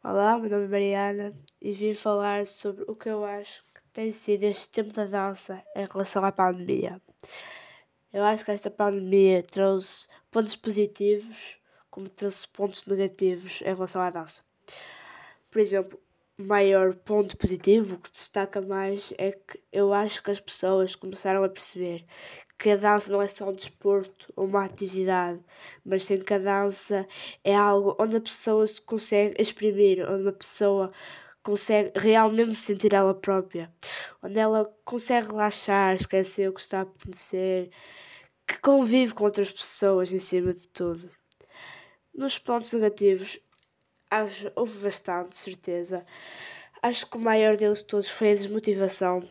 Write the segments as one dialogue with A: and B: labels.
A: Olá, meu nome é Mariana e vim falar sobre o que eu acho que tem sido este tempo da dança em relação à pandemia. Eu acho que esta pandemia trouxe pontos positivos, como trouxe pontos negativos em relação à dança. Por exemplo, maior ponto positivo que destaca mais é que eu acho que as pessoas começaram a perceber que a dança não é só um desporto ou uma atividade, mas sim que a dança é algo onde a pessoa se consegue exprimir, onde uma pessoa consegue realmente sentir ela própria, onde ela consegue relaxar, esquecer o que está a acontecer, que convive com outras pessoas em cima de tudo. Nos pontos negativos, acho, houve bastante certeza. Acho que o maior deles todos foi a desmotivação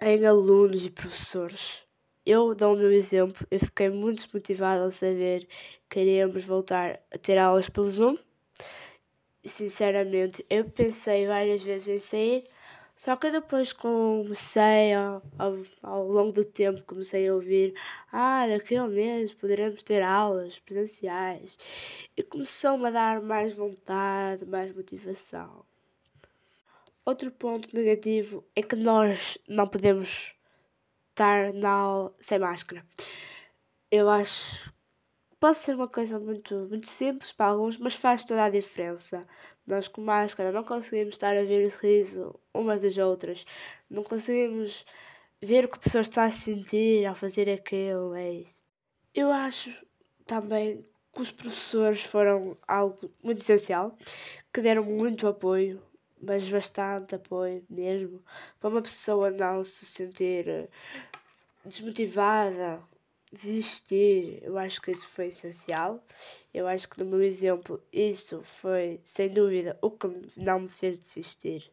A: em alunos e professores. Eu dou o meu exemplo, eu fiquei muito desmotivada ao saber que iríamos voltar a ter aulas pelo Zoom. Sinceramente, eu pensei várias vezes em sair, só que depois comecei, ao, ao, longo do tempo, comecei a ouvir: ah, daqui a um mês poderemos ter aulas presenciais. E começou-me a dar mais vontade, mais motivação. Outro ponto negativo é que nós não podemos estar na aula sem máscara. Eu acho pode ser uma coisa muito, muito simples para alguns, mas faz toda a diferença. Nós com máscara não conseguimos estar a ver o riso umas das outras, não conseguimos ver o que a pessoa está a sentir ao fazer aquilo, é isso. Eu acho também que os professores foram algo muito essencial, que deram muito apoio, mas bastante apoio mesmo, para uma pessoa não se sentir desmotivada desistir, eu acho que isso foi essencial. Eu acho que no meu exemplo, isso foi sem dúvida o que não me fez desistir.